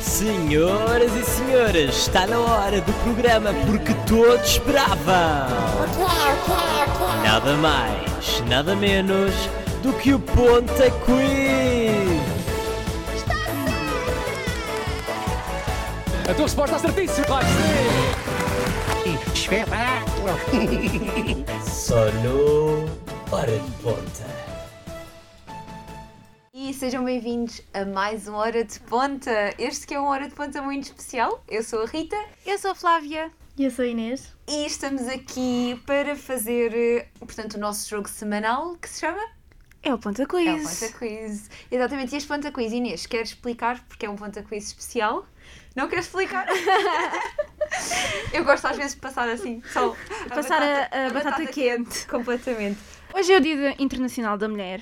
Senhoras e senhores, está na hora do programa porque todos esperavam. Nada mais, nada menos do que o Ponta Quiz. A tua resposta certíssima, vai ser! Só no Hora de Ponta. Sejam bem-vindos a mais uma Hora de Ponta. Este que é uma Hora de Ponta muito especial. Eu sou a Rita Eu sou a Flávia. E eu sou a Inês. e estamos aqui para fazer, eh, portanto, o nosso jogo semanal que se chama É o Ponta É o Quiz. Ponta Quiz. Exatamente, e este Ponta Quiz, Inês, queres explicar porque é um Ponta Quiz especial? Não queres explicar? Eu gosto às vezes de passar assim, só Passar a- a batata quente. Completamente. Hoje é o Dia Internacional da Mulher.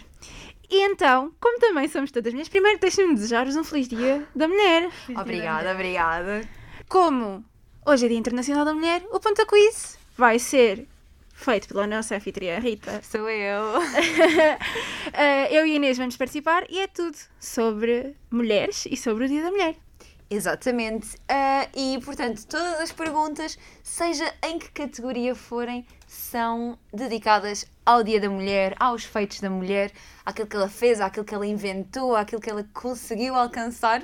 E então, como também somos todas mulheres, primeiro deixem-me desejar-vos um feliz Dia da Mulher. Obrigada, obrigada. Como hoje é Dia Internacional da Mulher, o Ponta Quiz vai ser feito pela nossa anfitriã Rita. Sou eu. Eh, eu e a Inês vamos participar e é tudo sobre mulheres e sobre o Dia da Mulher. Exatamente. Ah, e, portanto, todas as perguntas, seja em que categoria forem, são dedicadas ao Dia da Mulher, aos feitos da mulher, àquilo que ela fez, àquilo que ela inventou, àquilo que ela conseguiu alcançar.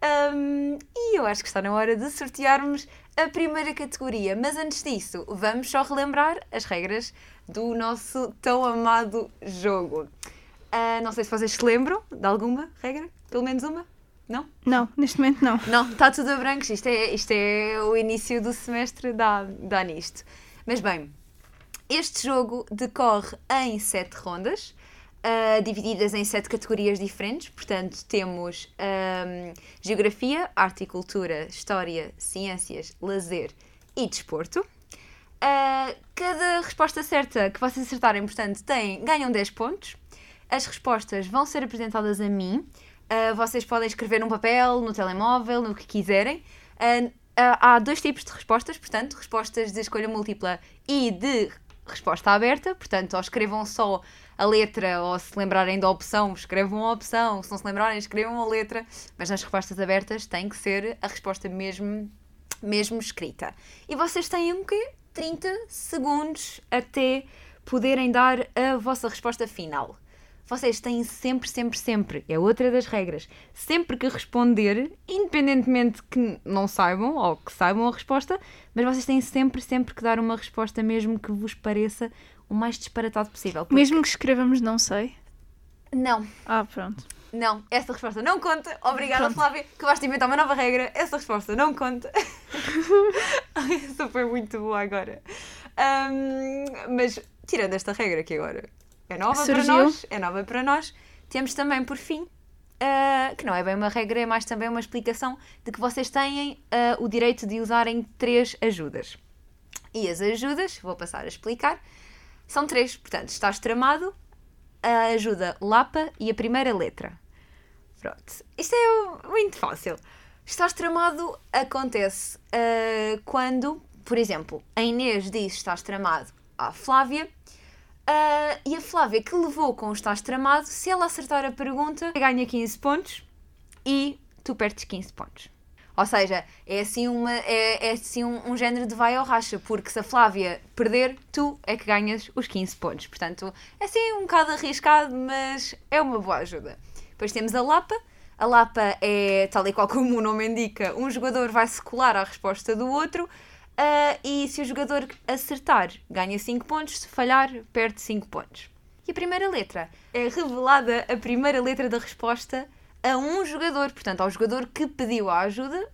Ahm, e eu acho que está na hora de sortearmos a primeira categoria. Mas antes disso, vamos só relembrar as regras do nosso tão amado jogo. Ah, não sei se vocês se lembram de alguma regra, pelo menos uma. Não? Não, neste momento não. Não, está tudo a brancos. Isto é, isto é o início do semestre, dá, dá nisto. Mas bem, este jogo decorre em sete rondas, ah, divididas em sete categorias diferentes. Portanto, temos ahm, Geografia, Arte e Cultura, História, Ciências, Lazer e Desporto. Ah, cada resposta certa que vocês acertarem, portanto, têm, ganham 10 pontos. As respostas vão ser apresentadas a mim. Ah, vocês podem escrever num papel, no telemóvel, no que quiserem. Ah, há dois tipos de respostas, portanto, respostas de escolha múltipla e de resposta aberta. Portanto, ou escrevam só a letra, ou se lembrarem da opção, escrevam a opção. Se não se lembrarem, escrevam a letra. Mas nas respostas abertas tem que ser a resposta mesmo mesmo escrita. E vocês têm um quê? 30 segundos até poderem dar a vossa resposta final. Vocês têm sempre, sempre, sempre, é outra das regras, sempre que responder, independentemente que não saibam ou que saibam a resposta, mas vocês têm sempre, sempre que dar uma resposta mesmo que vos pareça o mais disparatado possível. Porque- Mesmo que escrevamos não sei. Não, Ah, pronto. não, essa resposta não conta. Obrigada, Pronto. Flávia, que vais inventar uma nova regra. Essa resposta não conta. essa foi muito boa agora. Ahm, mas, tirando esta regra que agora é nova para Surgiu. nós, é nova para nós, temos também, por fim, ah, que não é bem uma regra, é mais também uma explicação de que vocês têm ah, o direito de usarem três ajudas. E as ajudas, vou passar a explicar, são três. Portanto, estás tramado, a ajuda Lapa e a primeira letra. Pronto. Isto é muito fácil. Estás tramado acontece ah, quando, por exemplo, a Inês diz estás tramado à Flávia ah, e a Flávia que levou com o estás tramado, se ela acertar a pergunta, ganha 15 pontos e tu perdes 15 pontos. Ou seja, é assim, uma, é, é assim um, um género de vai ou racha, porque se a Flávia perder, tu é que ganhas os 15 pontos. Portanto, é assim um bocado arriscado, mas é uma boa ajuda. Depois temos a Lapa. A Lapa é, tal e qual como o nome indica, um jogador vai se colar à resposta do outro ah, e se o jogador acertar, ganha 5 pontos, se falhar, perde 5 pontos. E a primeira letra é revelada a primeira letra da resposta a um jogador, portanto, ao jogador que pediu a ajuda,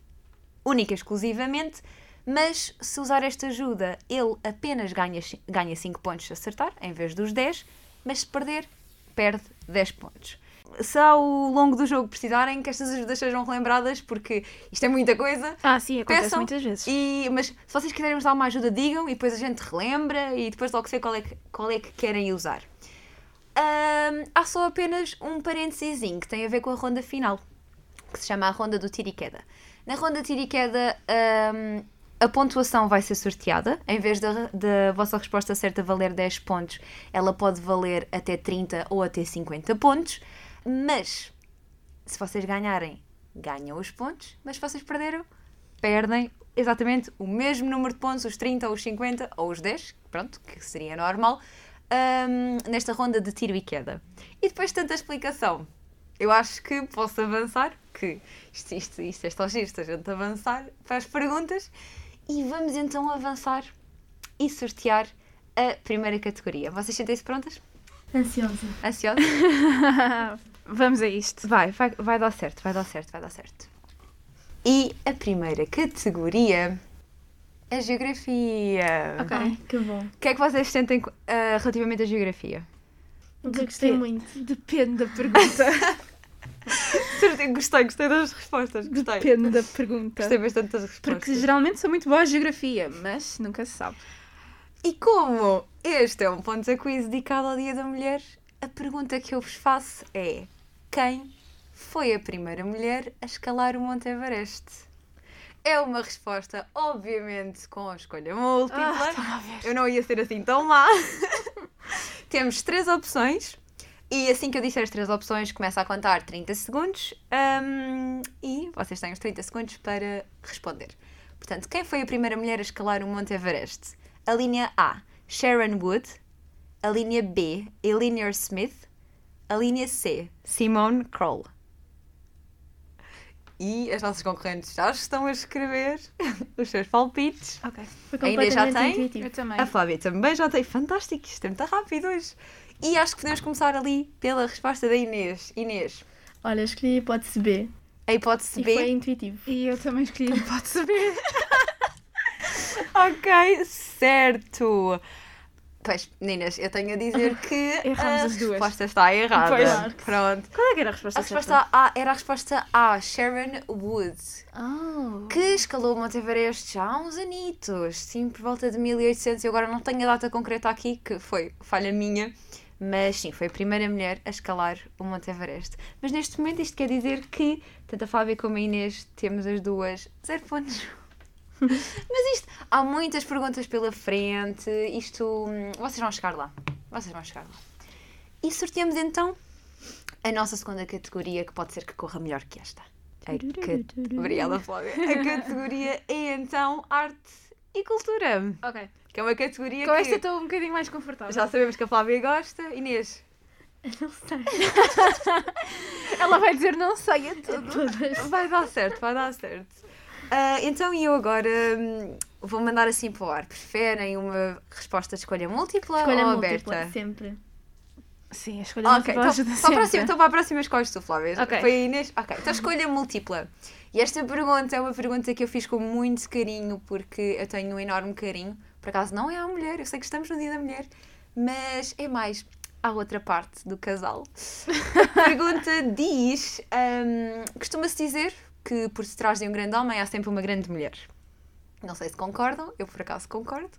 única e exclusivamente, mas se usar esta ajuda, ele apenas ganha, ganha 5 pontos se acertar, em vez dos 10, mas se perder, perde 10 pontos. Se ao longo do jogo precisarem que estas ajudas sejam relembradas, porque isto é muita coisa, Ah, sim, acontece Peçam muitas vezes. e, mas se vocês quiserem nos dar uma ajuda, digam e depois a gente relembra e depois logo sei qual é que, qual é que querem usar. Ahm, há só apenas um parênteses que tem a ver com a ronda final, que se chama a ronda do tiro e queda. Na ronda tiro e queda, ahm, a pontuação vai ser sorteada. Em vez da, da vossa resposta certa valer 10 pontos, ela pode valer até 30 ou até 50 pontos. Mas se vocês ganharem ganham os pontos, mas se vocês perderam, perdem exatamente o mesmo número de pontos, os 30 ou os 50 ou os 10, pronto, que seria normal, ahm, nesta ronda de tiro e queda. E depois de tanta explicação, eu acho que posso avançar, que isto, isto, isto é giro, se a gente avançar para as perguntas, e vamos então avançar e sortear a primeira categoria. Vocês sentem-se prontas? Ansiosa. Ansiosas? Vamos a isto. Vai, vai, vai dar certo, vai dar certo, vai dar certo. E a primeira categoria é Geografia. Ai, que bom. O que é que vocês sentem ah, relativamente à Geografia? Eu gostei Dep- muito. Depende da pergunta. Gostei, gostei das respostas, gostei. Depende da pergunta. Gostei bastante das respostas. Porque geralmente sou muito boa a geografia, mas nunca se sabe. E como este é um ponto a quiz dedicado ao Dia da Mulher, a pergunta que eu vos faço é: quem foi a primeira mulher a escalar o Monte Everest? É uma resposta, obviamente, com a escolha múltipla. Ah, eu não ia ser assim tão má. Temos três opções. E assim que eu disser as três opções, começa a contar 30 segundos hum, e vocês têm os 30 segundos para responder. Portanto, quem foi a primeira mulher a escalar o Monte Everest? A linha A, Sharon Wood. A linha B, Eleanor Smith. A linha C, Simone Kroll. E as nossas concorrentes já estão a escrever os seus palpites. Ok. Foi A Inês já tem? intuitivo. Eu também. A Flávia também já tem. Fantástico, isto é muito rápido hoje. E acho que podemos começar ali pela resposta da Inês. Inês, Olha, escolhi a hipótese B. a hipótese E B. foi intuitivo. E eu também escolhi, pode saber. Ok, certo. Pois, meninas, eu tenho a dizer que Erramos a as duas. resposta está errada. Pois. Claro. Pronto. Qual é que era a resposta A resposta A era a resposta A, Sharon Wood, Oh. que escalou o Monte Everest já há uns anitos, sim, por volta de 1800. Eu agora não tenho a data concreta aqui, que foi falha minha, mas sim, foi a primeira mulher a escalar o Monte Everest. Mas neste momento isto quer dizer que tanto a Flávia como a Inês temos as duas zero pontos. Mas isto, há muitas perguntas pela frente, isto, hum, vocês vão chegar lá, vocês vão chegar lá. E sorteamos então a nossa segunda categoria, que pode ser que corra melhor que esta. A Obrigada, Flávia. A categoria é então arte e cultura, Ok. que é uma categoria Com que esta estou um bocadinho mais confortável. já sabemos que a Flávia gosta. Inês, Não sei. Ela vai dizer não sei a tudo. Todas. vai dar certo, vai dar certo. Ah, então eu agora hum, vou mandar assim para o ar. Preferem uma resposta de escolha múltipla Escolha ou múltipla, aberta? sempre. Sim, a escolha Ok, múltipla então, ajuda para a sempre. próxima, então para a próxima escolhes tu, Flávia. Ok. Foi a Inês? Ok, então escolha múltipla. E esta pergunta é uma pergunta que eu fiz com muito carinho, porque eu tenho um enorme carinho. Por acaso não é à mulher, eu sei que estamos no Dia da Mulher, mas é mais à outra parte do casal. A pergunta diz: hum, costuma-se dizer que por detrás de um grande homem há sempre uma grande mulher. Não sei se concordam, eu por acaso concordo.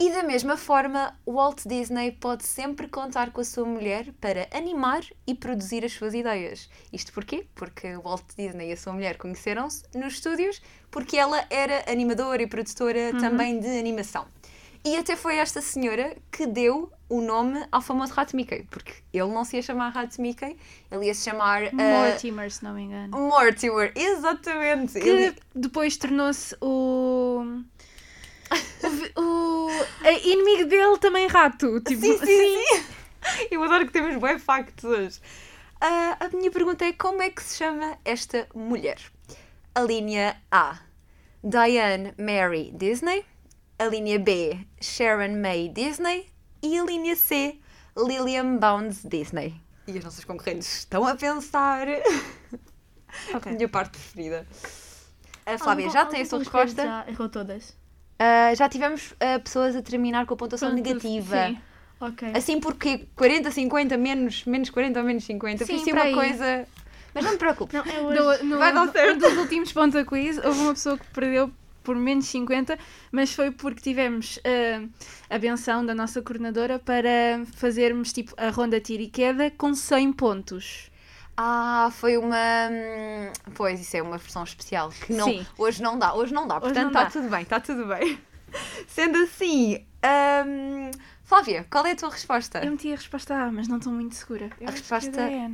E da mesma forma, Walt Disney pode sempre contar com a sua mulher para animar e produzir as suas ideias. Isto porquê? Porque Walt Disney e a sua mulher conheceram-se nos estúdios porque ela era animadora e produtora também de animação. E até foi esta senhora que deu o nome ao famoso Rato Mickey, porque ele não se ia chamar Rato Mickey, ele ia se chamar uh, Mortimer, se não me engano. Mortimer. Exatamente. Que Ele- depois tornou-se o... o... o... inimigo dele também rato. Tipo, Sim, sim, sim. Eu adoro que temos bem factos hoje. Ah, a minha pergunta é como é que se chama esta mulher? A linha A, Diane Mary Disney. A linha B, Sharon May Disney. E a linha C, Lillian Bounds Disney. E as nossas concorrentes estão a pensar. Ok. Minha parte preferida. A Flávia Algum- já algum tem a sua resposta. Já errou todas. Ah, já tivemos ah, pessoas a terminar com a pontuação Pronto, negativa. sim. Ok. Assim porque 40, 50, menos, menos 40 ou menos 50. Foi Sim, assim para uma aí. coisa. Mas não me preocupes. Não, é hoje. No, no, Vai dar certo. Um dos últimos pontos a quiz, houve uma pessoa que perdeu por menos 50, mas foi porque tivemos ah, a benção da nossa coordenadora para fazermos tipo a ronda tiro e queda com 100 pontos. Ah, foi uma. hum, Pois, isso é uma versão especial que não, Sim. hoje não dá, hoje não dá. Hoje Portanto, não está dá. tudo bem, está tudo bem. Sendo assim, hum, Flávia, qual é a tua resposta? Eu meti a resposta A, mas não estou muito segura. Eu A acho resposta- é.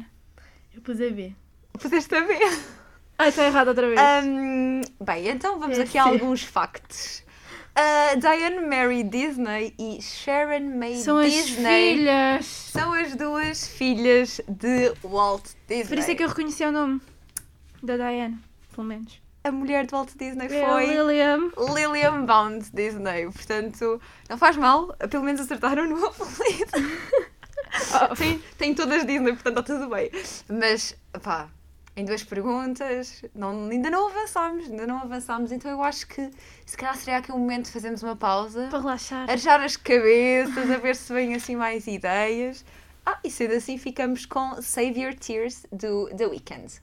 Eu pus a B. Puseste a ver? Ai, está errado outra vez. Ahm, bem, então vamos É, aqui a alguns factos. Ah, Diane Mary Disney e Sharon May São as Disney filhas. são as duas filhas de Walt Disney. Por isso é que eu reconheci o nome da Diane, pelo menos. A mulher de Walt Disney É foi Lilian. Lillian Bound Disney. Portanto, não faz mal, pelo menos acertaram no apelido. tem, tem todas Disney, portanto está tudo bem. Mas, pá, em duas perguntas, não, ainda não avançámos, ainda não avançámos, então eu acho que se calhar seria aqui o momento de fazermos uma pausa, Para relaxar. arejar as cabeças, a ver se vêm assim mais ideias. Ah, e sendo assim, ficamos com Save Your Tears do The Weeknd.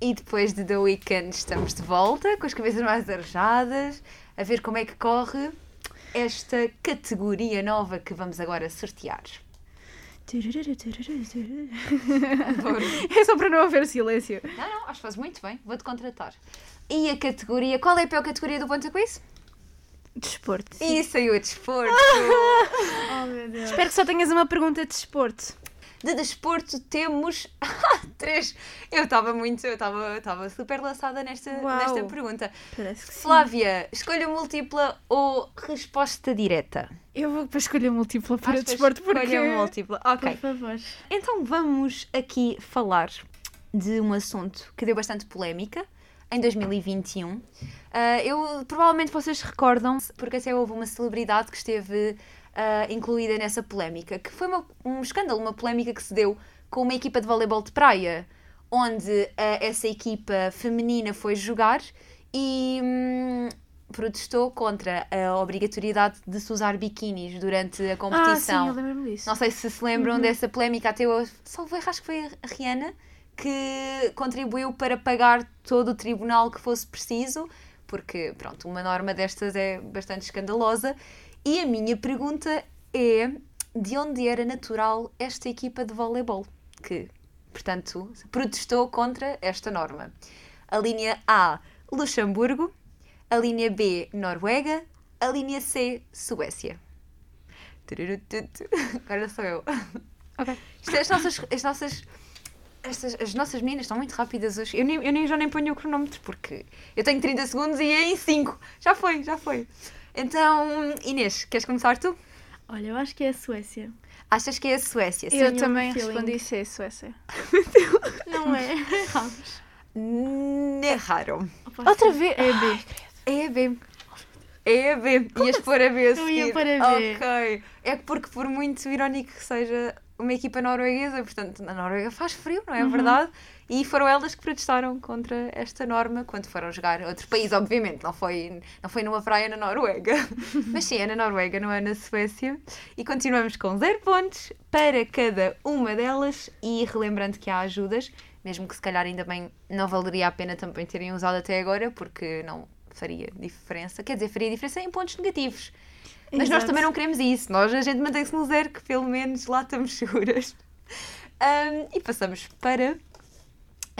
E depois de The Weeknd estamos de volta, com as cabeças mais arejadas, a ver como é que corre esta categoria nova que vamos agora sortear. É só para não haver silêncio. Não, não, acho que faz muito bem, vou-te contratar. E a categoria, qual é a pior categoria do Ponta Quiz? Desporto. E saiu o desporto. Oh meu Deus. Espero que só tenhas uma pergunta de desporto. De desporto temos três. Eu estava muito, eu estava super lançada nesta, Uau. nesta pergunta. Que sim. Flávia, escolha múltipla ou resposta direta? Eu vou para escolha múltipla para que desporto porque... Escolha múltipla. Ok. Por favor. Então vamos aqui falar de um assunto que deu bastante polémica em 2021. Ah, eu provavelmente vocês recordam, porque até houve uma celebridade que esteve ah, incluída nessa polémica, que foi uma- um escândalo, uma polémica que se deu com uma equipa de voleibol de praia, onde ah, essa equipa feminina foi jogar e hum, protestou contra a obrigatoriedade de se usar biquínis durante a Ah, sim, competição. eu lembro-me disso. Não sei se se lembram dessa polémica, até eu salvo acho que foi a Rihanna que contribuiu para pagar todo o tribunal que fosse preciso, porque, pronto, uma norma destas é bastante escandalosa. E a minha pergunta é: de onde era natural esta equipa de voleibol? Que, portanto, protestou contra esta norma. A linha A, Luxemburgo. A linha B, Noruega. A linha C, Suécia. Agora sou eu. Ok. Isto é as nossas. As nossas estas, as nossas meninas estão muito rápidas hoje. Eu, nem, eu nem, já nem ponho o cronómetro porque eu tenho 30 segundos e é em 5. Já foi, já foi. Então, Inês, queres começar tu? Olha, eu acho que é a Suécia. Achas que é a Suécia? Eu Sim, também um feeling. respondi C, Suécia. Não é? Erramos. Erraram. Opa, Outra sim. vez? É B. É a B. É a B. Ias pôr a B a Eu ia seguir. pôr a B. Ok. É porque por muito irónico que seja uma equipa norueguesa, portanto, na Noruega faz frio, não é verdade? E foram elas que protestaram contra esta norma quando foram jogar outro país, obviamente. Não foi, não foi numa praia na Noruega. Mas sim, é na Noruega, não é na Suécia. E continuamos com zero pontos para cada uma delas. E relembrando que há ajudas, mesmo que se calhar ainda bem não valeria a pena também terem usado até agora, porque não faria diferença. Quer dizer, faria diferença em pontos negativos. Mas nós Exato. também não queremos isso. Nós, a gente mantém-se no zero, que pelo menos lá estamos seguras. Ahm, e passamos para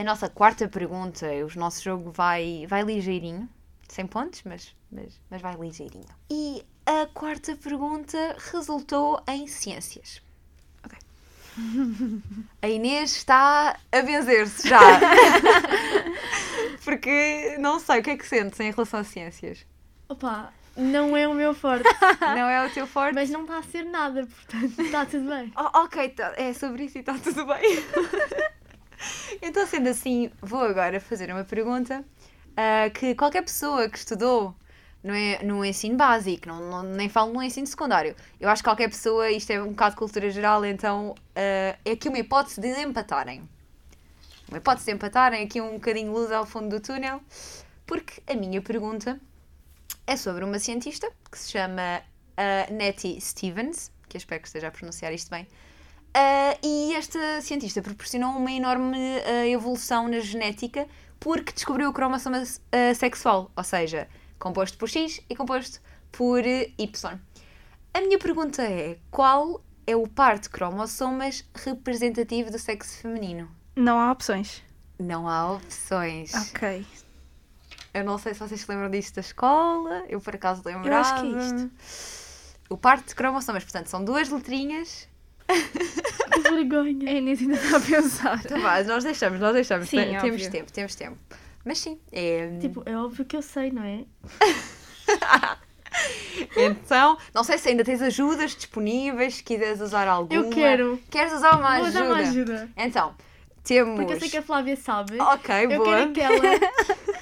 a nossa quarta pergunta. O nosso jogo vai, vai ligeirinho. Sem pontos, mas, mas, mas vai ligeirinho. E a quarta pergunta resultou em ciências. Ok. A Inês está a benzer-se já. Porque não sei o que é que sentes em relação a ciências. Opa, não é o meu forte. Não é o teu forte? mas não está a ser nada, portanto está tudo bem. Oh, ok, tá- é sobre isso e está tudo bem. então, sendo assim, vou agora fazer uma pergunta ah, que qualquer pessoa que estudou no, e- no ensino básico, não, não- nem falo no ensino secundário, eu acho que qualquer pessoa, isto é um bocado de cultura geral, então ah, é aqui uma hipótese de empatarem. Uma hipótese de empatarem, aqui um bocadinho luz ao fundo do túnel, porque a minha pergunta é sobre uma cientista que se chama ah, Nettie Stevens, que espero que esteja a pronunciar isto bem. Ah, e esta cientista proporcionou uma enorme ah, evolução na genética porque descobriu o cromossoma ah, sexual, ou seja, composto por X e composto por Y. A minha pergunta é: qual é o par de cromossomas representativo do sexo feminino? Não há opções. Não há opções. Ok. Eu não sei se vocês se lembram disto da escola. Eu por acaso lembro. Eu acho que é isto. O par de cromossomas, portanto, são duas letrinhas. Que vergonha. A Inês ainda está a pensar. Então vá, nós deixamos, nós deixamos. Sim, Tem- temos óbvio. tempo, temos tempo. Mas sim, é... Tipo, é óbvio que eu sei, não é? Então, não sei se ainda tens ajudas disponíveis, se quiseres usar alguma. Eu quero. Queres usar uma Vou ajuda? dar uma ajuda. Então, temos... Porque eu sei que a Flávia sabe. Ok, eu boa. quero aquela.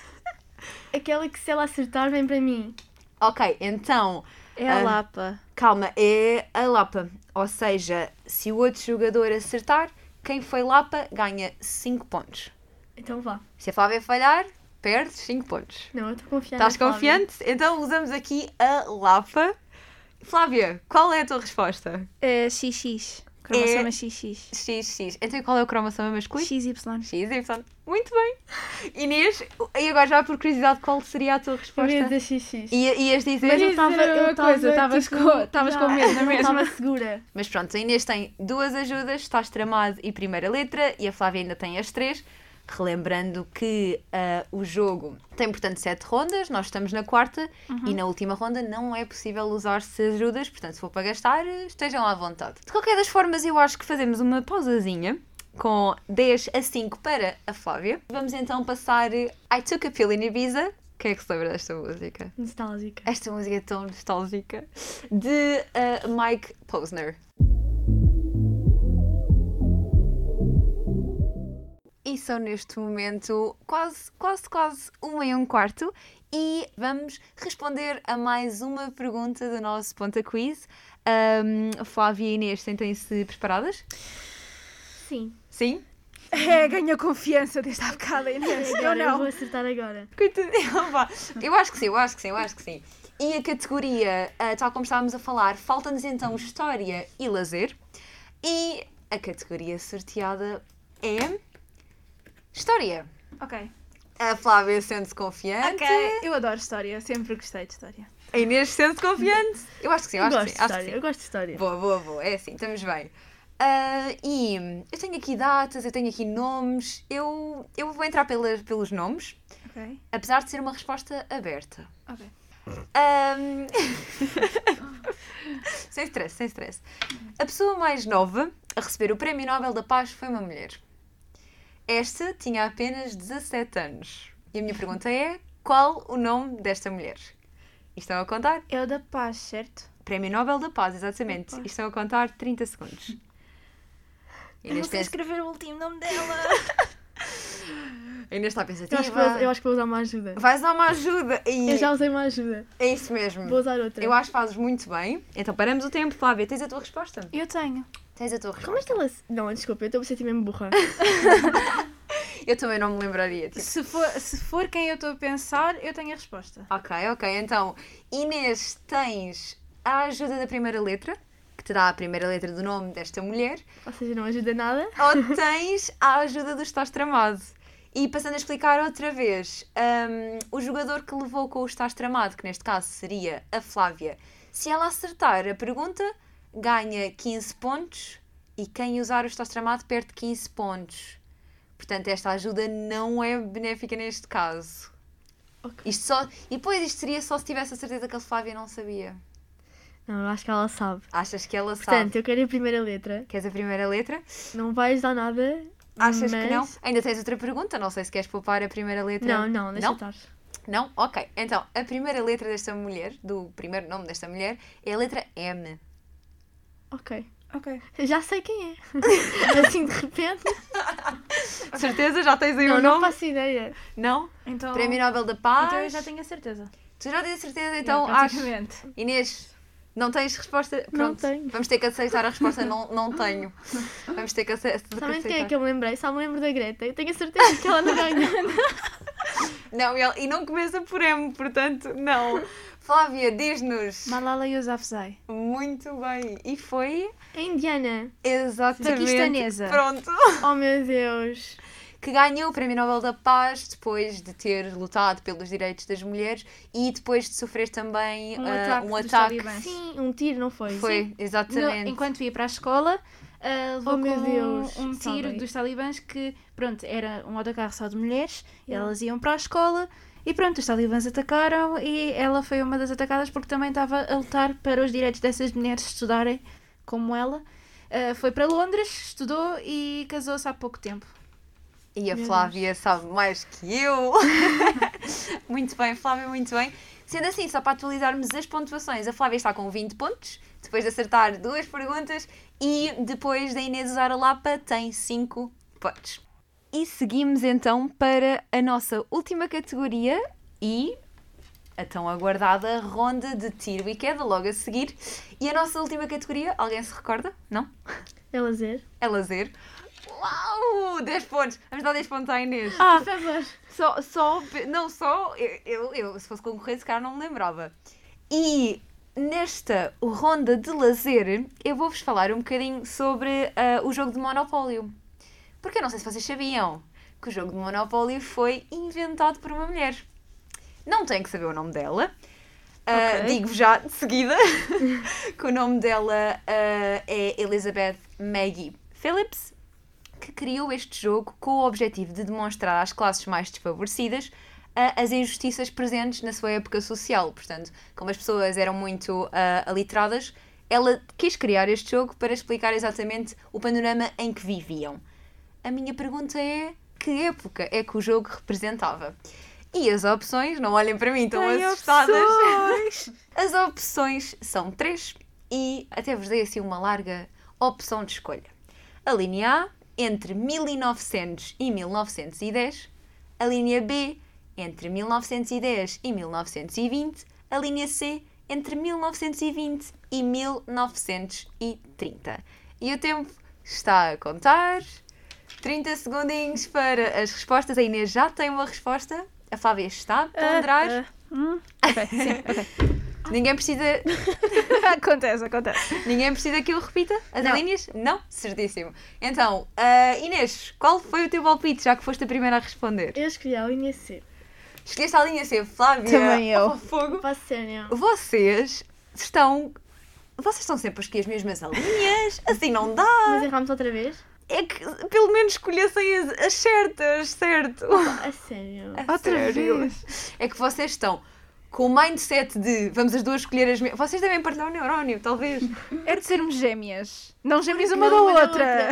aquela que se ela acertar vem para mim. Ok, então, É a Ah. Lapa. calma, é a Lapa. Ou seja, se o outro jogador acertar, quem foi Lapa ganha 5 pontos. Então vá. Se a Flávia falhar, perde 5 pontos. Não, eu estou confiante. Estás confiante? Então usamos aqui a Lapa. Flávia, qual é a tua resposta? É XX. Cromossoma XX. XX. Então qual é o cromossoma masculino? XY. XY. Muito bem. Inês, e agora já por curiosidade, qual seria a tua Eu resposta? ia dizer XX. Ia- ias dizer. Mas eu estava. Eu estavas tipo, com- medo, não é eu mesmo? estava segura. Mas pronto, a Inês tem duas ajudas, estás tramado e primeira letra, e a Flávia ainda tem as três. Relembrando que ah, o jogo tem, portanto, sete rondas, nós estamos na quarta e na última ronda não é possível usar-se ajudas, portanto, se for para gastar, estejam à vontade. De qualquer das formas, eu acho que fazemos uma pausazinha com 10 a 5 para a Flávia. Vamos então passar I Took a Pill in Ibiza. Quem é que se lembra desta música? Nostálgica. Esta música é tão nostálgica de ah, Mike Posner. E são neste momento quase, quase, quase uma e um quarto e vamos responder a mais uma pergunta do nosso Ponta Quiz. Ahm, Flávia e Inês, sentem-se preparadas? Sim. Sim? É, ganha confiança desde há bocado, Inês. Eu Agora, eu vou não. acertar agora. Eu acho que sim, eu acho que sim, eu acho que sim. E a categoria, ah, tal como estávamos a falar, falta-nos então História e Lazer. E a categoria sorteada é História. Ok. A Flávia sente-se confiante. Ok. Eu adoro história. Sempre gostei de história. A Inês sente-se confiante. Eu acho que sim, eu, Eu acho gosto que de sim. Acho que história. sim. Eu gosto de história. Boa, boa, boa. É assim, estamos bem. Ah, e eu tenho aqui datas, eu tenho aqui nomes. Eu, eu vou entrar pelas, pelos nomes, Ok. apesar de ser uma resposta aberta. Ok. Ahm, sem stress, sem stress. A pessoa mais nova a receber o Prémio Nobel da Paz foi uma mulher. Esta tinha apenas 17 anos. E a minha pergunta é: qual o nome desta mulher? E Estão a contar? É o da paz, certo? Prémio Nobel da Paz, exatamente. E Estão a contar 30 segundos. Eu não sei escrever o último nome dela. a Inês está Eu acho, pensativa. vou, eu acho que vou usar uma ajuda. Vais dar uma ajuda. E... Eu já usei uma ajuda. É isso mesmo. Vou usar outra. Eu acho que fazes muito bem. Então paramos o tempo, Flávia. Tens a tua resposta? Eu tenho. Tens a tua Como é resposta. que ela. se- Não, desculpa, eu estou a me sentir mesmo burra. Eu também não me lembraria. Tipo. Se for, se for quem eu estou a pensar, eu tenho a resposta. Ok, ok. Então, Inês, tens a ajuda da primeira letra, que te dá a primeira letra do nome desta mulher, Ou seja, não ajuda nada. ou tens a ajuda do Estás Tramado. E passando a explicar outra vez, hum, o jogador que levou com o Estás Tramado, que neste caso seria a Flávia, se ela acertar a pergunta, ganha 15 pontos e quem usar o Estás Tramado perde 15 pontos. Portanto, esta ajuda não é benéfica neste caso. Ok. Isto só... E depois isto seria só se tivesse a certeza que a Flávia não sabia. Não, eu acho que ela sabe. Achas que ela sabe? Portanto, eu quero a primeira letra. Queres a primeira letra? Não vai ajudar nada. Achas que não? mas- Ainda tens outra pergunta? Não sei se queres poupar a primeira letra. Não, não, deixa Não? estar. Não? Ok. Então, a primeira letra desta mulher, do primeiro nome desta mulher, é a letra M. Ok. Ok. Já sei quem é. assim de repente. Certeza? Já tens aí não, o não nome? faço ideia. Não? Então, Prémio Nobel da Paz? então eu já tenho a certeza. Tu já tens a certeza? Então, acho... Inês, não tens resposta? Não Pronto. tenho. Vamos ter que aceitar a resposta não, não tenho. Vamos ter que ace- aceitar. Sabem quem é que eu me lembrei? Só me lembro da Greta. Eu tenho a certeza que ela não ganha. Não, e ele- e não começa por M, portanto, não. Flávia, diz-nos. Malala Yousafzai. Muito bem. E foi É indiana. exatamente. Paquistanesa. Pronto. Oh meu Deus. Que ganhou o Prémio Nobel da Paz depois de ter lutado pelos direitos das mulheres e depois de sofrer também Um ah, ataque um dos ataque. talibãs. Sim, um tiro, não foi? Foi, No- exatamente. enquanto ia para a escola, ah, levou Oh, meu com Deus, um tiro sabem. dos talibãs que, pronto, era um autocarro só de mulheres, Yeah. elas iam para a escola E pronto, os talibãs atacaram e ela foi uma das atacadas porque também estava a lutar para os direitos dessas mulheres estudarem como ela. Uh, foi para Londres, estudou e casou-se há pouco tempo. E a Flávia sabe mais que eu. muito bem, Flávia, muito bem. Sendo assim, só para atualizarmos as pontuações, a Flávia está com 20 pontos, depois de acertar duas perguntas, e depois da Inês usar a Lapa, tem 5 pontos. E seguimos então para a nossa última categoria e a tão aguardada ronda de tiro e queda logo a seguir. E a nossa última categoria, alguém se recorda? Não? É lazer. É lazer. Uau! 10 pontos! Vamos dar 10 pontos à Inês. Por favor. Só, só, não só, eu, eu, eu, se fosse concorrente, se calhar não me lembrava. E nesta ronda de lazer, eu vou-vos falar um bocadinho sobre ah, o jogo de Monopólio. Porque eu não sei se vocês sabiam que o jogo de Monopólio foi inventado por uma mulher. Não tenho que saber o nome dela. Ah, Ok. Digo-vos já de seguida que o nome dela ah, é Elizabeth Maggie Phillips, que criou este jogo com o objetivo de demonstrar às classes mais desfavorecidas as injustiças presentes na sua época social. Portanto, como as pessoas eram muito ah, aliteradas, ela quis criar este jogo para explicar exatamente o panorama em que viviam. A minha pergunta é: que época é que o jogo representava? E as opções, não olhem para mim, estão Tem assustadas. opções. As opções são três e até vos dei assim uma larga opção de escolha. A linha A, entre 1900 e 1910. A linha B, entre 1910 e 1920. A linha C, entre 1920 e 1930. E o tempo está a contar. 30 segundinhos para as respostas. A Inês já tem uma resposta. A Flávia está a ponderar. Ah, ah, hum, ok, sim, ok. Ninguém precisa acontece, acontece. Ninguém precisa que eu repita as Não. linhas? Não? Certíssimo. Então, ah, Inês, qual foi o teu palpite, já que foste a primeira a responder? Eu escolhi a linha C. Escolheste a linha C, Flávia. Também eu. Oh, fogo. Passo sério. Vocês estão... Vocês estão sempre a escolher as mesmas linhas? Assim não dá. Mas erramos outra vez? É que pelo menos escolhessem as, as certas, certo? A sério. A Outra sério. vez. É que vocês estão com o mindset de vamos as duas escolher as mesmas. Vocês devem partilhar um neurónio, talvez. É de sermos gêmeas. Não gêmeas uma Não, da uma da outra.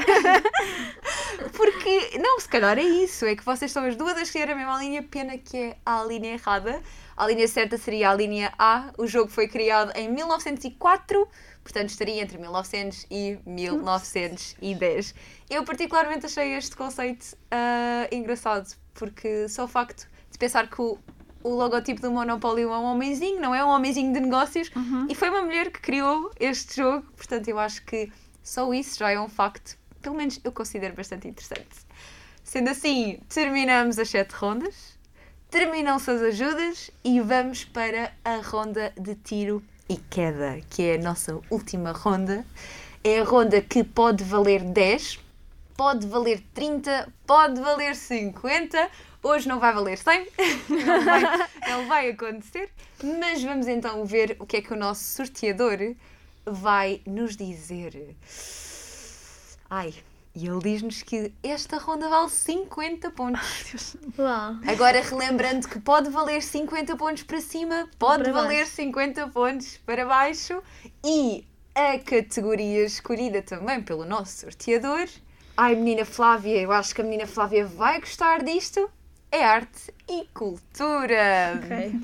Porque, não, se calhar é isso, é que vocês estão as duas a escolher a mesma linha, pena que é a linha errada. A linha certa seria a linha A. O jogo foi criado em 1904, portanto estaria entre 1900 e 1910. Eu particularmente achei este conceito ah, engraçado, porque só o facto de pensar que o, o logotipo do Monopólio é um homenzinho, não é um homenzinho de negócios, e foi uma mulher que criou este jogo, portanto eu acho que só isso já é um facto, pelo menos eu considero bastante interessante. Sendo assim, terminamos as sete rondas, terminam-se as ajudas e vamos para a ronda de tiro e queda, que é a nossa última ronda. É a ronda que pode valer 10, pode valer 30, pode valer 50. Hoje não vai valer 100, não vai, não vai acontecer. Mas vamos então ver o que é que o nosso sorteador vai nos dizer. Ai, e ele diz-nos que esta ronda vale 50 pontos. Uau. Agora relembrando que pode valer 50 pontos para cima, pode Para valer baixo. 50 pontos para baixo e a categoria escolhida também pelo nosso sorteador. Ai, menina Flávia, eu acho que a menina Flávia vai gostar disto. É arte e cultura. Ok.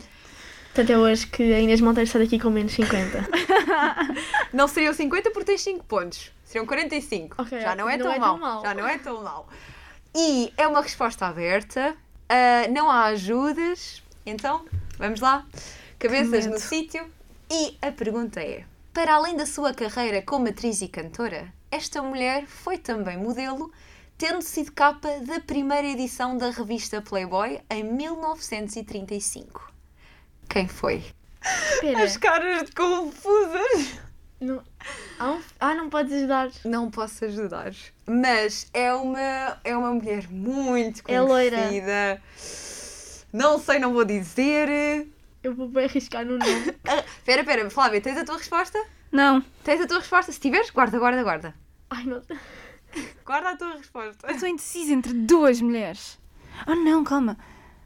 Portanto, é hoje que a Inês Monteiro está aqui com menos 50. Não seriam 50 porque tens 5 pontos. Seriam 45. Ok, Já não é, não tão, é mau. tão mau. Já não é tão mau. E é uma resposta aberta. ah, não há ajudas. Então, vamos lá. Cabeças no sítio. E a pergunta é: para além da sua carreira como atriz e cantora, esta mulher foi também modelo, tendo sido capa da primeira edição da revista Playboy em 1935. Quem foi? Espera. As caras de confusas. Não... Um... Ah, não podes ajudar. Não posso ajudar. Mas é uma, é uma mulher muito É loira. conhecida. Não sei, não vou dizer. Eu vou bem arriscar no nome. Ah, Espera, espera, Flávia, tens a tua resposta? Não, Tens a tua resposta? Se tiveres, guarda, guarda, guarda. Ai, não. Guarda a tua resposta. eu estou indecisa entre duas mulheres. Oh não, calma.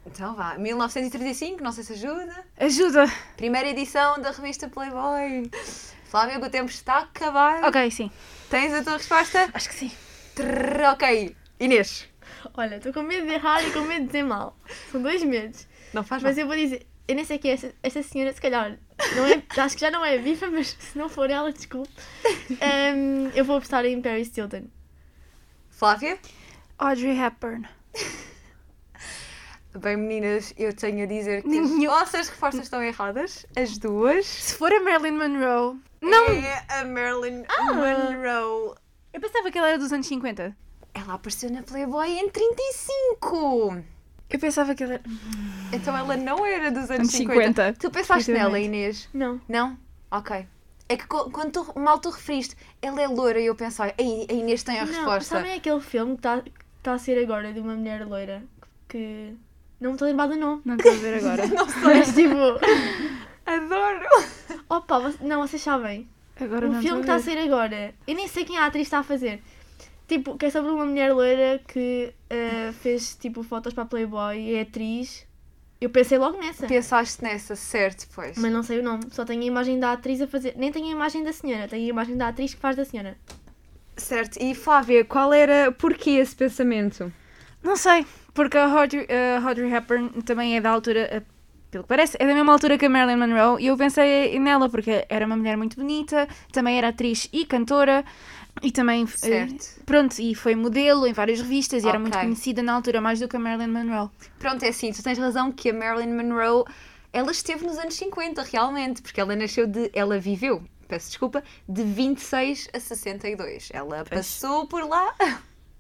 Então vá, 1935, não sei se ajuda. Ajuda. Primeira edição da revista Playboy. Flávia, que o tempo está a acabar. Ok, sim. Tens a tua resposta? Acho que sim. Trrr, ok. Inês. Olha, estou com medo de errar e com medo de dizer mal. São dois medos. Não faz mal. Mas eu vou dizer, eu nem sei quem é esta, esta senhora, se calhar, não é, acho que já não é viva, mas se não for ela, desculpe. Ehm, eu vou apostar em Paris Hilton. Flávia? Audrey Hepburn. Bem, meninas, eu tenho a dizer que Nenhum. as vossas respostas estão erradas. As duas. Se for a Marilyn Monroe. Não! É a Marilyn Monroe. Eu pensava que ela era dos anos 50. Ela apareceu na Playboy em 35. Eu pensava que ela era. Então ela não era dos anos Anos 50. 50. Tu pensaste nela. Inês? Não. Não? Ok. É que quando tu, mal tu referiste, ela é loira e eu pensei, "Ei, a Inês tem a Não, resposta. sabem aquele filme que está tá a ser agora de uma mulher loira que. Não me estou a lembrar do nome. Não estou a ver agora. Mas tipo. Adoro! Opa, não, vocês sabem. Agora o não filme que está a ser agora. Eu nem sei quem a atriz está a fazer. Tipo, que é sobre uma mulher loira que eh, fez tipo fotos para a Playboy e é atriz. Eu pensei logo nessa. Pensaste nessa, certo, pois. Mas não sei o nome. Só tenho a imagem da atriz a fazer. Nem tenho a imagem da senhora. Tenho a imagem da atriz que faz da senhora. Certo, e Flávia, qual era, porquê esse pensamento? Não sei, porque a Audrey, a Audrey Hepburn também é da altura, eh, pelo que parece, é da mesma altura que a Marilyn Monroe e eu pensei nela porque era uma mulher muito bonita, também era atriz e cantora e também, eh, Certo. pronto, e foi modelo em várias revistas e era muito conhecida na altura mais do que a Marilyn Monroe. Pronto, é assim, tu tens razão que a Marilyn Monroe, ela esteve nos anos 50, realmente, porque ela nasceu de, ela viveu, peço desculpa, de 26 a 62. Ela passou por lá,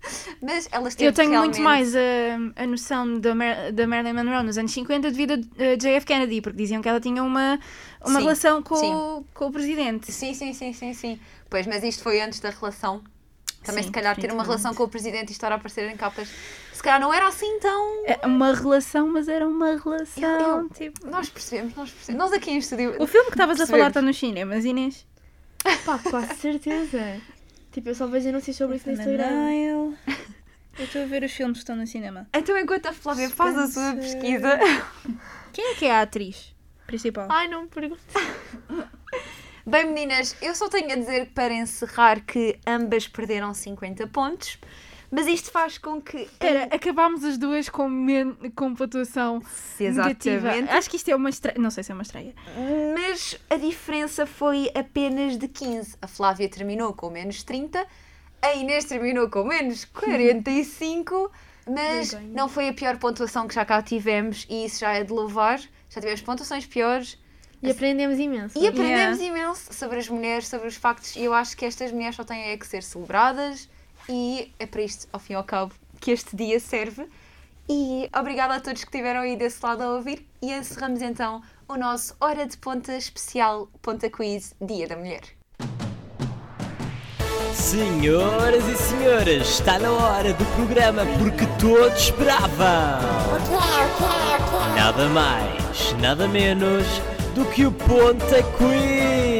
mas ela esteve Eu tenho realmente... muito mais a, a noção da, Mar da Marilyn Monroe nos anos 50 devido a, JF Kennedy, porque diziam que ela tinha uma, uma Sim, relação com, sim. o, com o presidente. Sim, sim, sim, sim, sim. Pois, mas isto foi antes da relação. Também Sim, se calhar ter uma relação com o presidente e estar a aparecer em capas, se calhar não era assim tão... É Uma relação, mas era uma relação. Eu- eu- Tipo... Nós percebemos, nós percebemos. Nós aqui em estúdio... O filme que estavas a falar está nos cinemas, Inês. Pá, quase certeza. Tipo, eu só vejo anúncios sobre isso no Instagram. Eu estou a ver os filmes que estão no cinema. Então, enquanto a Flávia faz a sua pesquisa... Quem é que é a atriz principal? Ai, não me pergunte. Bem, meninas, eu só tenho a dizer para encerrar que ambas perderam 50 pontos, mas isto faz com que. Espera, acabámos as duas com, men com pontuação negativa. Exatamente. Acho que isto é uma estreia. Não sei se é uma estreia. Mas a diferença foi apenas de 15. A Flávia terminou com menos 30, a Inês terminou com menos 45, mas não foi a pior pontuação que já cá tivemos e isso já é de louvar. Já tivemos pontuações piores. E aprendemos imenso. E aprendemos imenso sobre as mulheres, sobre os factos, e eu acho que estas mulheres só têm é que ser celebradas, e é para isto, ao fim e ao cabo, que este dia serve. E obrigada a todos que estiveram aí desse lado a ouvir, e encerramos então o nosso Hora de Ponta especial Ponta Quiz Dia da Mulher. Senhoras e senhores, está na hora do programa porque todos esperavam. Nada mais, nada menos do que o Ponta Quiz.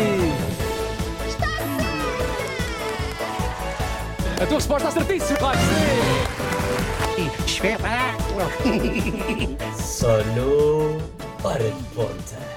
A tua resposta está certíssima. Vai ser. Espetáculo! Só no Hora de Ponta.